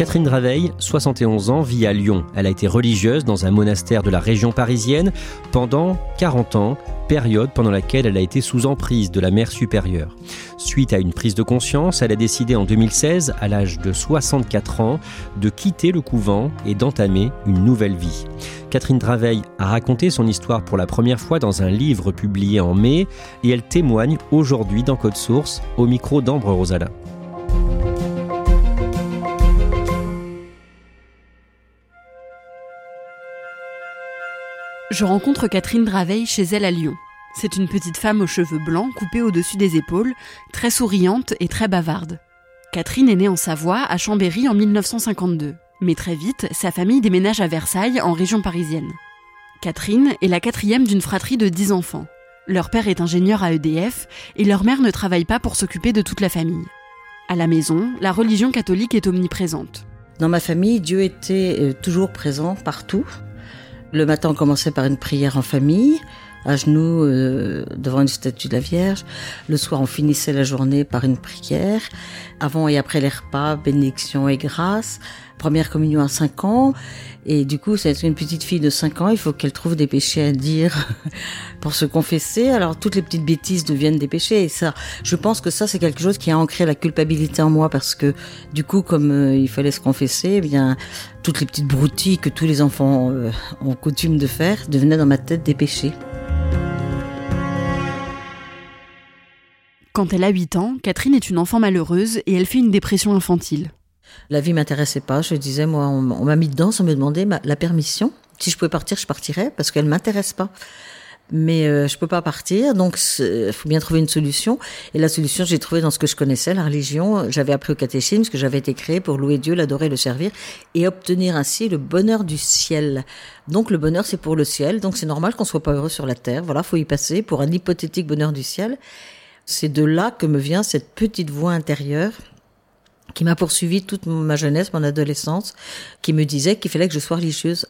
Catherine Draveil, 71 ans, vit à Lyon. Elle a été religieuse dans un monastère de la région parisienne pendant 40 ans, période pendant laquelle elle a été sous emprise de la mère supérieure. Suite à une prise de conscience, elle a décidé en 2016, à l'âge de 64 ans, de quitter le couvent et d'entamer une nouvelle vie. Catherine Draveil a raconté son histoire pour la première fois dans un livre publié en mai et elle témoigne aujourd'hui dans Code Source au micro d'Ambre Rosala. Je rencontre Catherine Draveil chez elle à Lyon. C'est une petite femme aux cheveux blancs coupés au-dessus des épaules, très souriante et très bavarde. Catherine est née en Savoie, à Chambéry en 1952. Mais très vite, sa famille déménage à Versailles, en région parisienne. Catherine est la quatrième d'une fratrie de dix enfants. Leur père est ingénieur à EDF et leur mère ne travaille pas pour s'occuper de toute la famille. À la maison, la religion catholique est omniprésente. Dans ma famille, Dieu était euh, toujours présent partout. Le matin, on commençait par une prière en famille, à genoux euh, devant une statue de la Vierge. Le soir, on finissait la journée par une prière. Avant et après les repas, bénédiction et grâce. Première communion à 5 ans. Et du coup, c'est une petite fille de 5 ans, il faut qu'elle trouve des péchés à dire pour se confesser. Alors, toutes les petites bêtises deviennent des péchés. Et ça, je pense que ça, c'est quelque chose qui a ancré la culpabilité en moi parce que, du coup, comme euh, il fallait se confesser, eh bien, toutes les petites broutilles que tous les enfants euh, ont coutume de faire devenaient dans ma tête des péchés. Quand elle a 8 ans, Catherine est une enfant malheureuse et elle fait une dépression infantile. La vie m'intéressait pas. Je disais, moi, on, m'a mis dedans sans me demander la permission. Si je pouvais partir, je partirais parce qu'elle m'intéresse pas. Mais euh, je peux pas partir, donc il faut bien trouver une solution. Et la solution, j'ai trouvé dans ce que je connaissais, la religion. J'avais appris au catéchisme que j'avais été créé pour louer Dieu, l'adorer, le servir et obtenir ainsi le bonheur du ciel. Donc le bonheur, c'est pour le ciel. Donc c'est normal qu'on soit pas heureux sur la terre. Voilà, faut y passer pour un hypothétique bonheur du ciel. C'est de là que me vient cette petite voix intérieure qui m'a poursuivi toute ma jeunesse, mon adolescence, qui me disait qu'il fallait que je sois religieuse.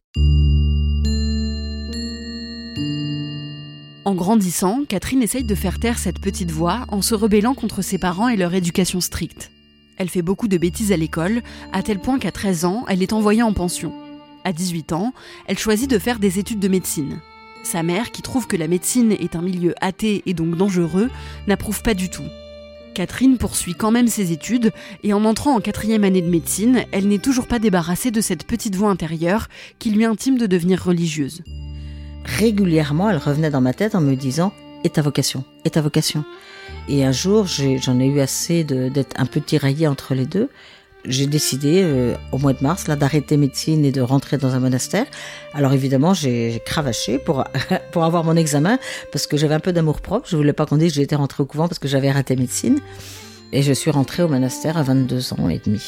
En grandissant, Catherine essaye de faire taire cette petite voix en se rebellant contre ses parents et leur éducation stricte. Elle fait beaucoup de bêtises à l'école, à tel point qu'à 13 ans, elle est envoyée en pension. À 18 ans, elle choisit de faire des études de médecine. Sa mère, qui trouve que la médecine est un milieu athée et donc dangereux, n'approuve pas du tout. Catherine poursuit quand même ses études et en entrant en quatrième année de médecine, elle n'est toujours pas débarrassée de cette petite voix intérieure qui lui intime de devenir religieuse. Régulièrement, elle revenait dans ma tête en me disant Et ta vocation Et ta vocation? Et un jour, j'en ai, eu assez d'être un peu tiraillée entre les deux j'ai décidé euh, au mois de mars là d'arrêter médecine et de rentrer dans un monastère. Alors évidemment, j'ai cravaché pour pour avoir mon examen parce que j'avais un peu d'amour propre. Je voulais pas qu'on dise que j'étais rentrée au couvent parce que j'avais raté médecine. Et je suis rentrée au monastère à 22 ans et demi.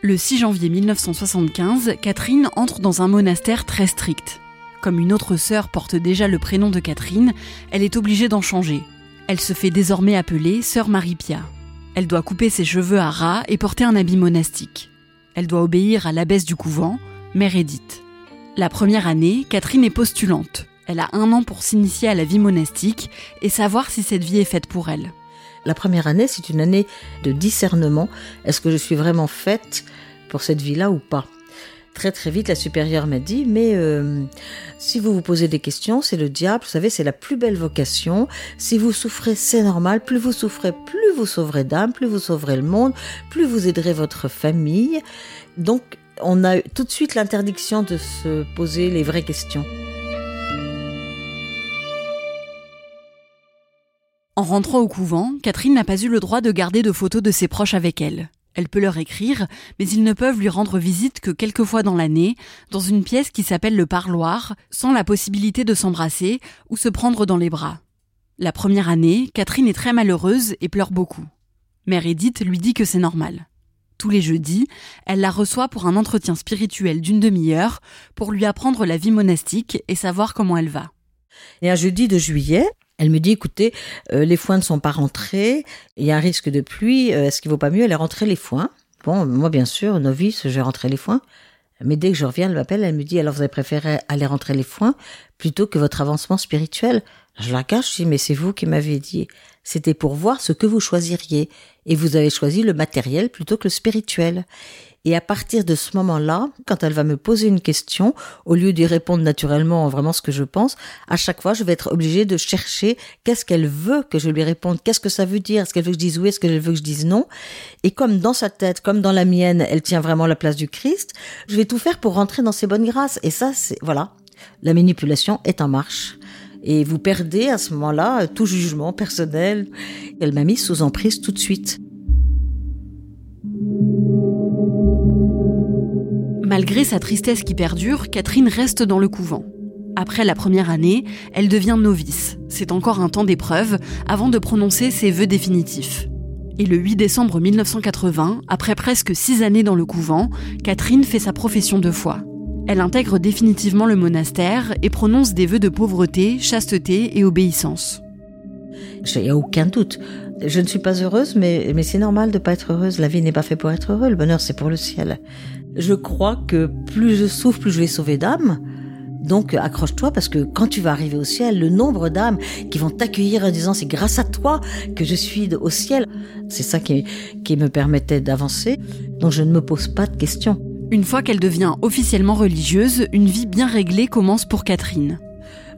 Le 6 janvier 1975, Catherine entre dans un monastère très strict. Comme une autre sœur porte déjà le prénom de Catherine, elle est obligée d'en changer. Elle se fait désormais appeler sœur Marie-Pia. Elle doit couper ses cheveux à ras et porter un habit monastique. Elle doit obéir à l'abbesse du couvent, Mère Édith. La première année, Catherine est postulante. Elle a un an pour s'initier à la vie monastique et savoir si cette vie est faite pour elle. La première année, c'est une année de discernement. Est-ce que je suis vraiment faite pour cette vie-là ou pas? Très très vite, la supérieure m'a dit, mais euh, si vous vous posez des questions, c'est le diable, vous savez, c'est la plus belle vocation. Si vous souffrez, c'est normal. Plus vous souffrez, plus vous sauverez d'âme, plus vous sauverez le monde, plus vous aiderez votre famille. Donc, on a tout de suite l'interdiction de se poser les vraies questions. En rentrant au couvent, Catherine n'a pas eu le droit de garder de photos de ses proches avec elle. Elle peut leur écrire, mais ils ne peuvent lui rendre visite que quelques fois dans l'année, dans une pièce qui s'appelle le parloir, sans la possibilité de s'embrasser ou se prendre dans les bras. La première année, Catherine est très malheureuse et pleure beaucoup. Mère Edith lui dit que c'est normal. Tous les jeudis, elle la reçoit pour un entretien spirituel d'une demi-heure pour lui apprendre la vie monastique et savoir comment elle va. Et un jeudi de juillet, elle me dit, écoutez, euh, les foins ne sont pas rentrés, il y a un risque de pluie, euh, est-ce qu'il vaut pas mieux aller rentrer les foins? Bon, moi bien sûr, novice, je vais rentrer les foins. Mais dès que je reviens, elle m'appelle, elle me dit, alors vous avez préféré aller rentrer les foins plutôt que votre avancement spirituel? Je la cache, je dis, mais c'est vous qui m'avez dit. C'était pour voir ce que vous choisiriez. Et vous avez choisi le matériel plutôt que le spirituel. Et à partir de ce moment-là, quand elle va me poser une question, au lieu d'y répondre naturellement vraiment ce que je pense, à chaque fois, je vais être obligée de chercher qu'est-ce qu'elle veut que je lui réponde, qu'est-ce que ça veut dire, est-ce qu'elle veut que je dise oui, est-ce qu'elle veut que je dise non? Et comme dans sa tête, comme dans la mienne, elle tient vraiment la place du Christ, je vais tout faire pour rentrer dans ses bonnes grâces. Et ça, c'est, voilà, la manipulation est en marche. Et vous perdez à ce moment-là tout jugement personnel. Elle m'a mis sous emprise tout de suite. Malgré sa tristesse qui perdure, Catherine reste dans le couvent. Après la première année, elle devient novice. C'est encore un temps d'épreuve avant de prononcer ses vœux définitifs. Et le 8 décembre 1980, après presque six années dans le couvent, Catherine fait sa profession de foi. Elle intègre définitivement le monastère et prononce des vœux de pauvreté, chasteté et obéissance. Il n'y aucun doute. Je ne suis pas heureuse, mais, mais c'est normal de ne pas être heureuse. La vie n'est pas faite pour être heureux. Le bonheur, c'est pour le ciel. Je crois que plus je souffre, plus je vais sauver d'âmes. Donc accroche-toi parce que quand tu vas arriver au ciel, le nombre d'âmes qui vont t'accueillir en disant c'est grâce à toi que je suis au ciel, c'est ça qui, qui me permettait d'avancer. Donc je ne me pose pas de questions. Une fois qu'elle devient officiellement religieuse, une vie bien réglée commence pour Catherine.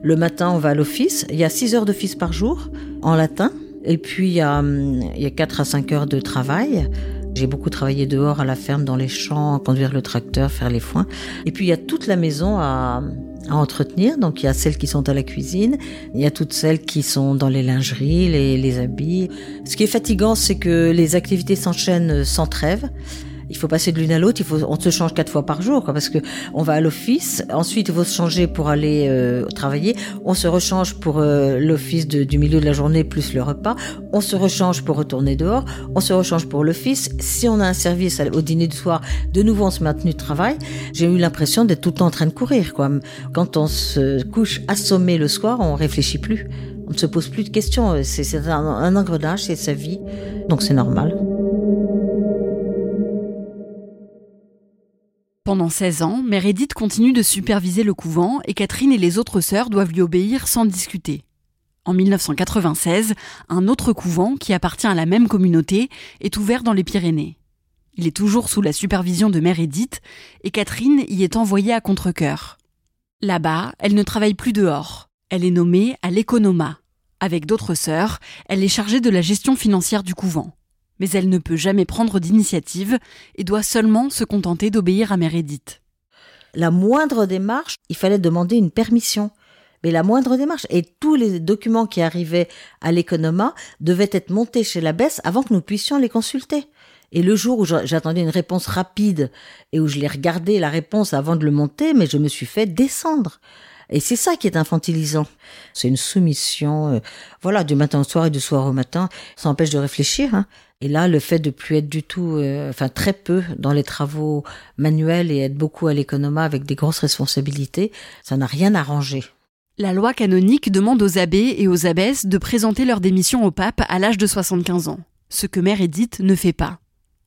Le matin, on va à l'office. Il y a 6 heures d'office par jour en latin. Et puis, il y, a, il y a 4 à 5 heures de travail. J'ai beaucoup travaillé dehors à la ferme, dans les champs, conduire le tracteur, faire les foins. Et puis il y a toute la maison à, à entretenir. Donc il y a celles qui sont à la cuisine, il y a toutes celles qui sont dans les lingeries, les, les habits. Ce qui est fatigant, c'est que les activités s'enchaînent sans trêve il faut passer de l'une à l'autre. Il faut, on se change quatre fois par jour, parce que on va à l'office. Ensuite, il faut se changer pour aller euh, travailler. On se rechange pour euh, l'office du milieu de la journée plus le repas. On se rechange pour retourner dehors. On se rechange pour l'office. Si on a un service au dîner du soir, de nouveau on se met en tenue de travail. J'ai eu l'impression d'être tout le temps en train de courir. Quand on se couche assommé le soir, on réfléchit plus. On ne se pose plus de questions. C'est un engrenage, c'est sa vie. Donc c'est normal. Pendant 16 ans, Mère Edith continue de superviser le couvent et Catherine et les autres sœurs doivent lui obéir sans discuter. En 1996, un autre couvent, qui appartient à la même communauté, est ouvert dans les Pyrénées. Il est toujours sous la supervision de Mère Edith et Catherine y est envoyée à contre-cœur. Là-bas, elle ne travaille plus dehors. Elle est nommée à l'économa. Avec d'autres sœurs, elle est chargée de la gestion financière du couvent mais elle ne peut jamais prendre d'initiative et doit seulement se contenter d'obéir à Mère Edith. La moindre démarche, il fallait demander une permission. Mais la moindre démarche et tous les documents qui arrivaient à l'économa devaient être montés chez l'abbesse avant que nous puissions les consulter. Et le jour où j'attendais une réponse rapide et où je l'ai regardé la réponse avant de le monter, mais je me suis fait descendre. Et c'est ça qui est infantilisant. C'est une soumission, euh, voilà, du matin au soir et du soir au matin. Ça empêche de réfléchir. Hein. Et là, le fait de plus être du tout, euh, enfin très peu dans les travaux manuels et être beaucoup à l'économa avec des grosses responsabilités, ça n'a rien arrangé. La loi canonique demande aux abbés et aux abbesses de présenter leur démission au pape à l'âge de 75 ans, ce que Mère Edith ne fait pas.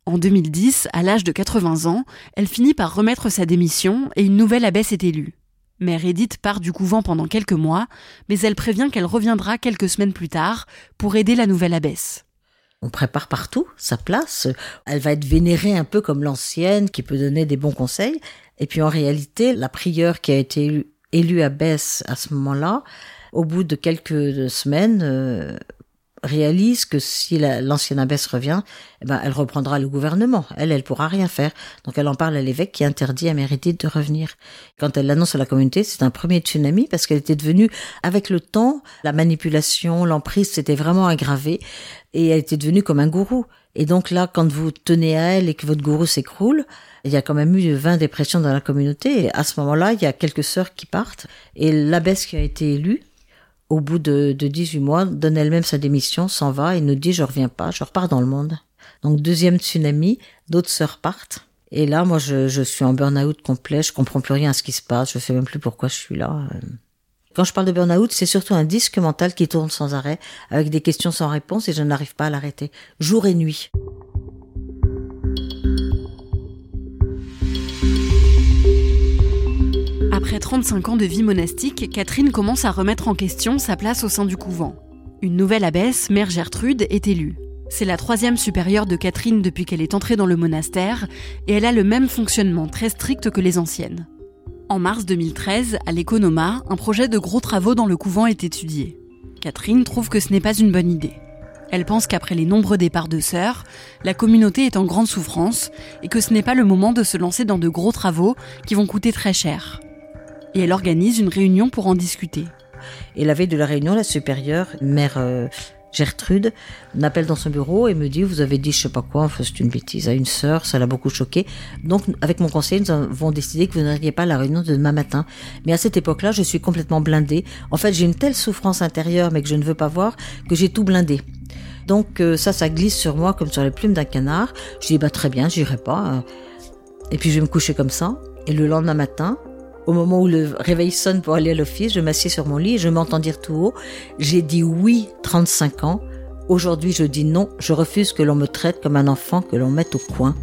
En 2010, à l'âge de 80 ans, elle finit par remettre sa démission et une nouvelle abbesse est élue. Mère Edith part du couvent pendant quelques mois, mais elle prévient qu'elle reviendra quelques semaines plus tard pour aider la nouvelle abbesse. on prépare partout sa place. Elle va être vénérée un peu comme l'ancienne qui peut donner des bons conseils. Et puis en réalité, la prieure qui a été élue, à Besse à ce moment-là, au bout de quelques semaines, euh, réalise que si l'ancienne abbesse revient, eh ben, elle reprendra le gouvernement. Elle, elle pourra rien faire. Donc elle en parle à l'évêque qui interdit à Mérédith de revenir. Quand elle l'annonce à la communauté, c'est un premier tsunami parce qu'elle était devenue, avec le temps, la manipulation, l'emprise s'était vraiment aggravée et elle était devenue comme un gourou. Et donc là, quand vous tenez à elle et que votre gourou s'écroule, il y a quand même eu 20 dépressions dans la communauté. Et à ce moment-là, il y a quelques sœurs qui partent. Et l'abbesse qui a été élue, au bout de, de 18 mois, donne elle-même sa démission, s'en va et nous dit je reviens pas, je repars dans le monde. Donc deuxième tsunami, d'autres sœurs partent. Et là, moi, je, je suis en burn-out complet, je comprends plus rien à ce qui se passe, je sais même plus pourquoi je suis là. Quand je parle de burn-out, c'est surtout un disque mental qui tourne sans arrêt, avec des questions sans réponse et je n'arrive pas à l'arrêter, jour et nuit. Après 35 ans de vie monastique, Catherine commence à remettre en question sa place au sein du couvent. Une nouvelle abbesse, Mère Gertrude, est élue. C'est la troisième supérieure de Catherine depuis qu'elle est entrée dans le monastère, et elle a le même fonctionnement très strict que les anciennes. En mars 2013, à l'Economa, un projet de gros travaux dans le couvent est étudié. Catherine trouve que ce n'est pas une bonne idée. Elle pense qu'après les nombreux départs de sœurs, la communauté est en grande souffrance et que ce n'est pas le moment de se lancer dans de gros travaux qui vont coûter très cher et elle organise une réunion pour en discuter. Et la veille de la réunion, la supérieure, mère euh, Gertrude, m'appelle dans son bureau et me dit Vous avez dit je sais pas quoi, enfin c'est une bêtise à une sœur, ça l'a beaucoup choqué. Donc, avec mon conseiller, nous avons décidé que vous n'iriez pas à la réunion de demain matin. Mais à cette époque-là, je suis complètement blindée. En fait, j'ai une telle souffrance intérieure, mais que je ne veux pas voir, que j'ai tout blindé. Donc, euh, ça, ça glisse sur moi comme sur les plumes d'un canard. Je dis Bah très bien, j'irai pas. Hein. Et puis, je vais me coucher comme ça. Et le lendemain matin, au moment où le réveil sonne pour aller à l'office, je m'assieds sur mon lit et je m'entends dire tout haut, j'ai dit oui 35 ans, aujourd'hui je dis non, je refuse que l'on me traite comme un enfant que l'on mette au coin.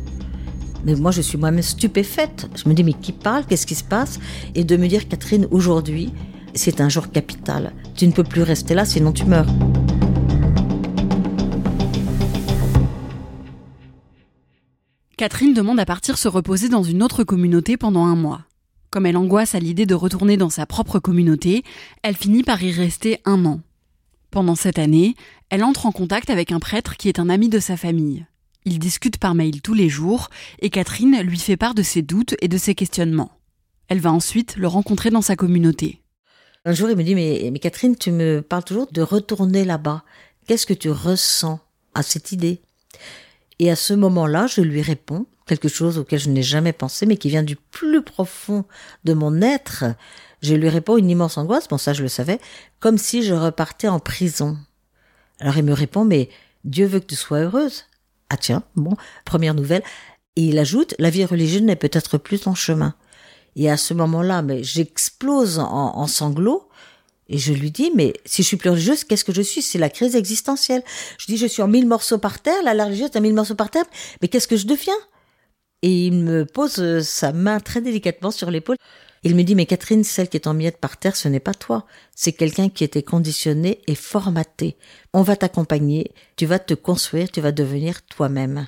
Mais moi je suis moi-même stupéfaite. Je me dis mais qui parle, qu'est-ce qui se passe? Et de me dire Catherine, aujourd'hui, c'est un jour capital. Tu ne peux plus rester là sinon tu meurs. Catherine demande à partir se reposer dans une autre communauté pendant un mois. Comme elle angoisse à l'idée de retourner dans sa propre communauté, elle finit par y rester un an. Pendant cette année, elle entre en contact avec un prêtre qui est un ami de sa famille. Ils discutent par mail tous les jours et Catherine lui fait part de ses doutes et de ses questionnements. Elle va ensuite le rencontrer dans sa communauté. Un jour, il me dit, mais, mais Catherine, tu me parles toujours de retourner là-bas. Qu'est-ce que tu ressens à cette idée? Et à ce moment-là, je lui réponds quelque chose auquel je n'ai jamais pensé, mais qui vient du plus profond de mon être. Je lui réponds une immense angoisse, bon ça je le savais, comme si je repartais en prison. Alors il me répond, mais Dieu veut que tu sois heureuse. Ah tiens, bon, première nouvelle. Et il ajoute, la vie religieuse n'est peut-être plus ton chemin. Et à ce moment-là, mais j'explose en, sanglots. Et je lui dis, mais si je suis plus religieuse, qu'est-ce que je suis? C'est la crise existentielle. Je dis, je suis en mille morceaux par terre, là, la religieuse est en mille morceaux par terre, mais qu'est-ce que je deviens? Et il me pose euh, sa main très délicatement sur l'épaule. Il me dit, mais Catherine, celle qui est en miettes par terre, ce n'est pas toi. C'est quelqu'un qui était conditionné et formaté. On va t'accompagner, tu vas te construire, tu vas devenir toi-même.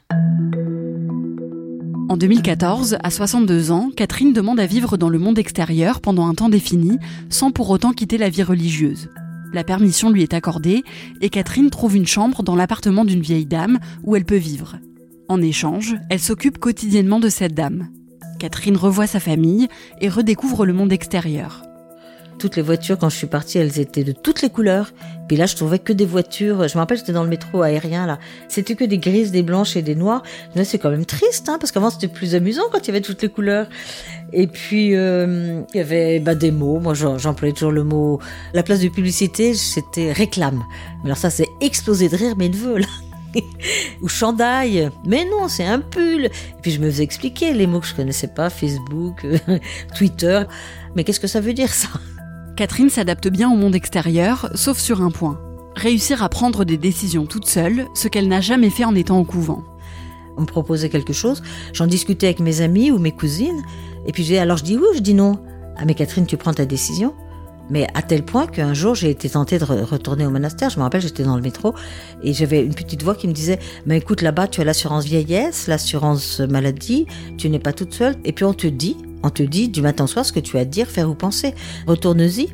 En 2014, à 62 ans, Catherine demande à vivre dans le monde extérieur pendant un temps défini, sans pour autant quitter la vie religieuse. La permission lui est accordée et Catherine trouve une chambre dans l'appartement d'une vieille dame où elle peut vivre. En échange, elle s'occupe quotidiennement de cette dame. Catherine revoit sa famille et redécouvre le monde extérieur. Toutes les voitures, quand je suis partie, elles étaient de toutes les couleurs. Puis là, je trouvais que des voitures. Je me rappelle, j'étais dans le métro aérien, là. C'était que des grises, des blanches et des noires. Mais c'est quand même triste, hein, parce qu'avant, c'était plus amusant quand il y avait toutes les couleurs. Et puis, euh, il y avait bah, des mots. Moi, j'employais toujours le mot. La place de publicité, c'était réclame. Mais alors ça, c'est explosé de rire mes neveux, là. ou chandail. Mais non, c'est un pull. Et puis je me faisais expliquer les mots que je connaissais pas, Facebook, Twitter. Mais qu'est-ce que ça veut dire ça? Catherine s'adapte bien au monde extérieur, sauf sur un point. Réussir à prendre des décisions toute seule, ce qu'elle n'a jamais fait en étant au couvent. On me proposait quelque chose, j'en discutais avec mes amis ou mes cousines, et puis alors je dis oui ou je dis non? Ah mais Catherine, tu prends ta décision Mais à tel point qu'un jour, j'ai été tentée de retourner au monastère. Je me rappelle, j'étais dans le métro et j'avais une petite voix qui me disait Mais écoute, là-bas, tu as l'assurance vieillesse, l'assurance maladie, tu n'es pas toute seule. Et puis on te dit, on te dit du matin au soir ce que tu as à dire, faire ou penser. Retourne-y.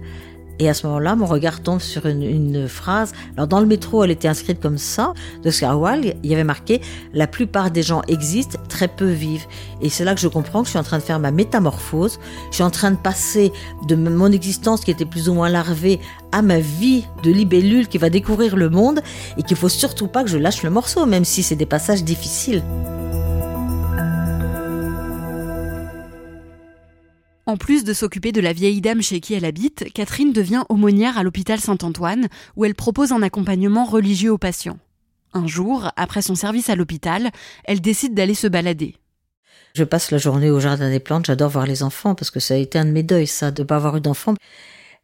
Et à ce moment-là, mon regard tombe sur une, phrase. Alors dans le métro, elle était inscrite comme ça, de Scarwell, il y avait marqué « La plupart des gens existent, très peu vivent ». Et c'est là que je comprends que je suis en train de faire ma métamorphose. Je suis en train de passer de mon existence qui était plus ou moins larvée à ma vie de libellule qui va découvrir le monde et qu'il faut surtout pas que je lâche le morceau, même si c'est des passages difficiles. En plus de s'occuper de la vieille dame chez qui elle habite, Catherine devient aumônière à l'hôpital Saint-Antoine, où elle propose un accompagnement religieux aux patients. Un jour, après son service à l'hôpital, elle décide d'aller se balader. Je passe la journée au jardin des plantes, j'adore voir les enfants parce que ça a été un de mes deuils, ça, de pas avoir eu d'enfants.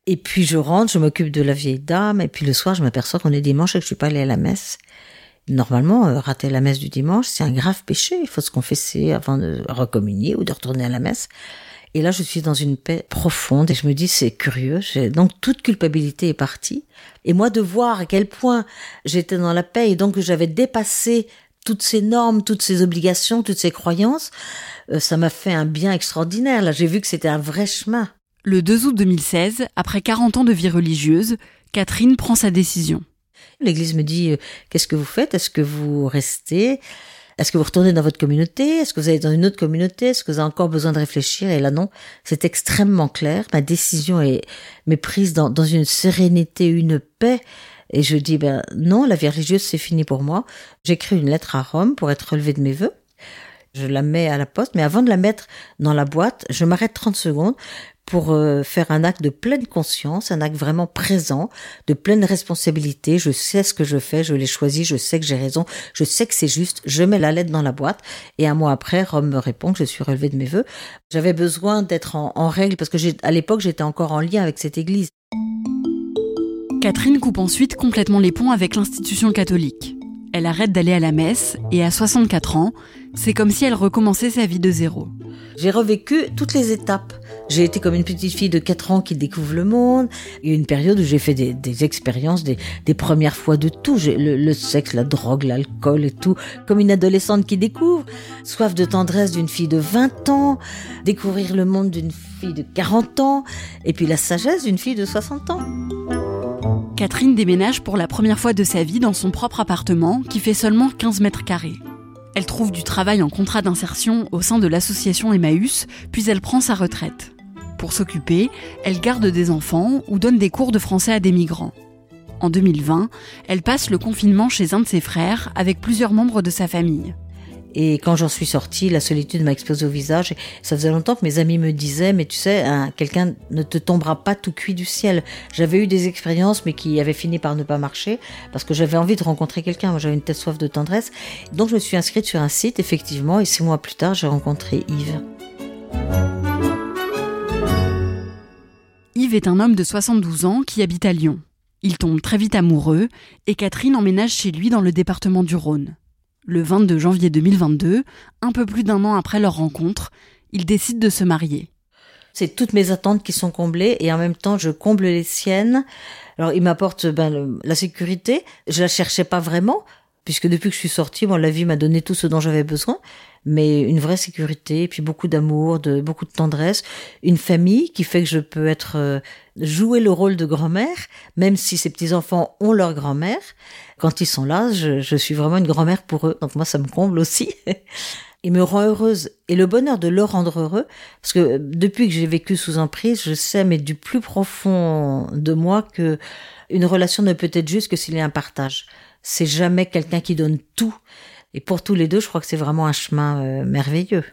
Et puis je rentre, je m'occupe de la vieille dame, et puis le soir, je m'aperçois qu'on est dimanche et que je suis pas allée à la messe. Normalement, euh, rater la messe du dimanche, c'est un grave péché. Il faut se confesser avant de recommunier ou de retourner à la messe. Et là, je suis dans une paix profonde et je me dis, c'est curieux. Donc, toute culpabilité est partie. Et moi, de voir à quel point j'étais dans la paix et donc que j'avais dépassé toutes ces normes, toutes ces obligations, toutes ces croyances, euh, ça m'a fait un bien extraordinaire. Là, j'ai vu que c'était un vrai chemin. Le 2 août 2016, après 40 ans de vie religieuse, Catherine prend sa décision. L'église me dit, euh, qu'est-ce que vous faites? Est-ce que vous restez? Est-ce que vous retournez dans votre communauté? Est-ce que vous allez dans une autre communauté? Est-ce que vous avez encore besoin de réfléchir? Et là, non, c'est extrêmement clair. Ma décision est, m'est prise dans, dans une sérénité, une paix. Et je dis, ben non, la vie religieuse, c'est fini pour moi. J'écris une lettre à Rome pour être relevé de mes vœux. Je la mets à la poste, mais avant de la mettre dans la boîte, je m'arrête 30 secondes pour euh, faire un acte de pleine conscience, un acte vraiment présent, de pleine responsabilité. Je sais ce que je fais, je l'ai choisi, je sais que j'ai raison, je sais que c'est juste. Je mets la lettre dans la boîte et un mois après, Rome me répond que je suis relevé de mes vœux. J'avais besoin d'être en, en, règle parce que à l'époque j'étais encore en lien avec cette église. Catherine coupe ensuite complètement les ponts avec l'institution catholique. Elle arrête d'aller à la messe et à 64 ans, c'est comme si elle recommençait sa vie de zéro. J'ai revécu toutes les étapes. J'ai été comme une petite fille de 4 ans qui découvre le monde. Il y a une période où j'ai fait des, expériences, des, premières fois de tout. Le sexe, la drogue, l'alcool et tout. Comme une adolescente qui découvre. Soif de tendresse d'une fille de 20 ans. Découvrir le monde d'une fille de 40 ans. Et puis la sagesse d'une fille de 60 ans. Catherine déménage pour la première fois de sa vie dans son propre appartement qui fait seulement 15 mètres carrés. Elle trouve du travail en contrat d'insertion au sein de l'association Emmaüs, puis elle prend sa retraite. Pour s'occuper, elle garde des enfants ou donne des cours de français à des migrants. En 2020, elle passe le confinement chez un de ses frères avec plusieurs membres de sa famille. Et quand j'en suis sortie, la solitude m'a explosé au visage. Ça faisait longtemps que mes amis me disaient, mais tu sais, quelqu'un ne te tombera pas tout cuit du ciel. J'avais eu des expériences, mais qui avaient fini par ne pas marcher, parce que j'avais envie de rencontrer quelqu'un. Moi, j'avais une telle soif de tendresse. Donc, je me suis inscrite sur un site, effectivement, et six mois plus tard, j'ai rencontré Yves. Yves est un homme de 72 ans qui habite à Lyon. Il tombe très vite amoureux et Catherine emménage chez lui dans le département du Rhône. Le 22 janvier 2022, un peu plus d'un an après leur rencontre, ils décident de se marier. C'est toutes mes attentes qui sont comblées et en même temps je comble les siennes. Alors il m'apporte ben, la sécurité, je la cherchais pas vraiment puisque depuis que je suis sortie, bon, la vie m'a donné tout ce dont j'avais besoin, mais une vraie sécurité, et puis beaucoup d'amour, de beaucoup de tendresse, une famille qui fait que je peux être euh, jouer le rôle de grand-mère, même si ces petits enfants ont leur grand-mère, quand ils sont là, je, suis vraiment une grand-mère pour eux. Donc moi, ça me comble aussi. Il me rend heureuse et le bonheur de le rendre heureux, parce que depuis que j'ai vécu sous emprise, je sais, mais du plus profond de moi, que une relation ne peut être juste que s'il y a un partage. C'est jamais quelqu'un qui donne tout. Et pour tous les deux, je crois que c'est vraiment un chemin euh, merveilleux.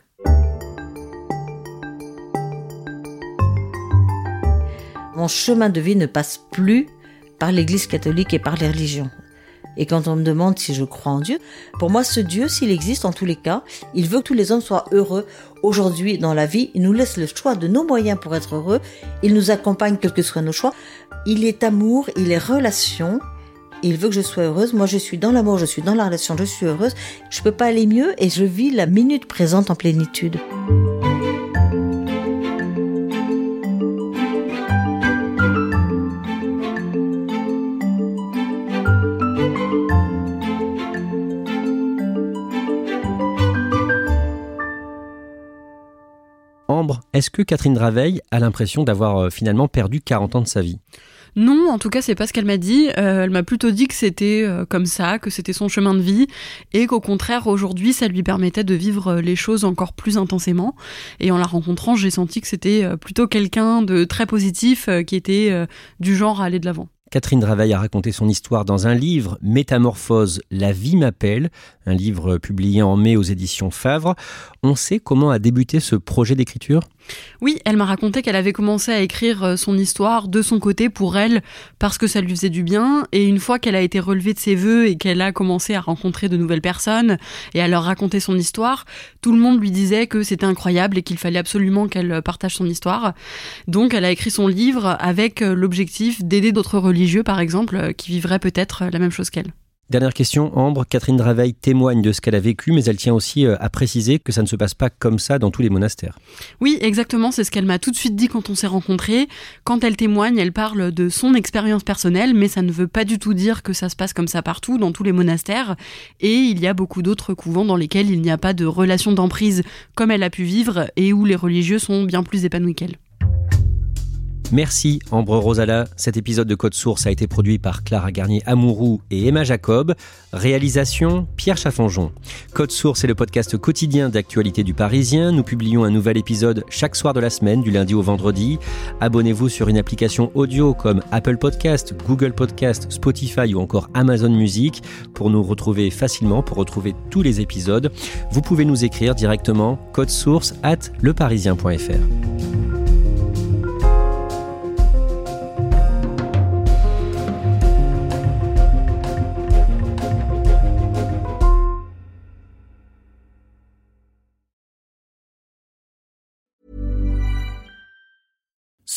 Mon chemin de vie ne passe plus par l'Église catholique et par les religions. Et quand on me demande si je crois en Dieu, pour moi, ce Dieu, s'il existe en tous les cas, il veut que tous les hommes soient heureux aujourd'hui dans la vie. Il nous laisse le choix de nos moyens pour être heureux. Il nous accompagne quels que soient nos choix. Il est amour, il est relation il veut que je sois heureuse. Moi, je suis dans l'amour, je suis dans la relation, je suis heureuse. Je ne peux pas aller mieux et je vis la minute présente en plénitude. Ambre, est-ce que Catherine Draveil a l'impression d'avoir euh, finalement perdu 40 ans de sa vie? Non, en tout cas, c'est pas ce qu'elle m'a dit. Euh, elle m'a plutôt dit que c'était euh, comme ça, que c'était son chemin de vie, et qu'au contraire, aujourd'hui, ça lui permettait de vivre les choses encore plus intensément. Et en la rencontrant, j'ai senti que c'était plutôt quelqu'un de très positif, qui était du genre à aller de l'avant. Catherine Draveil a raconté son histoire dans un livre, Métamorphose, La vie m'appelle, un livre publié en mai aux éditions Favre. On sait comment a débuté ce projet d'écriture? Oui, elle m'a raconté qu'elle avait commencé à écrire euh, son histoire de son côté pour elle parce que ça lui faisait du bien et une fois qu'elle a été relevée de ses voeux et qu'elle a commencé à rencontrer de nouvelles personnes et à leur raconter son histoire, tout le monde lui disait que c'était incroyable et qu'il fallait absolument qu'elle partage son histoire. Donc elle a écrit son livre avec euh, l'objectif d'aider d'autres religieux par exemple euh, qui vivraient peut-être la même chose qu'elle. Dernière question, Ambre, Catherine Draveil témoigne de ce qu'elle a vécu, mais elle tient aussi euh, à préciser que ça ne se passe pas comme ça dans tous les monastères. Oui, exactement, c'est ce qu'elle m'a tout de suite dit quand on s'est rencontrés. Quand elle témoigne, elle parle de son expérience personnelle, mais ça ne veut pas du tout dire que ça se passe comme ça partout, dans tous les monastères. Et il y a beaucoup d'autres couvents dans lesquels il n'y a pas de relation d'emprise comme elle a pu vivre et où les religieux sont bien plus épanouis qu'elle. Merci Ambre Rosala. Cet épisode de Code Source a été produit par Clara Garnier-Amouroux et Emma Jacob. Réalisation Pierre Chaffanjon. Code Source est le podcast quotidien d'actualité du Parisien. Nous publions un nouvel épisode chaque soir de la semaine, du lundi au vendredi. Abonnez-vous sur une application audio comme Apple Podcast, Google Podcast, Spotify ou encore Amazon Music pour nous retrouver facilement, pour retrouver tous les épisodes. Vous pouvez nous écrire directement code source at leparisien.fr.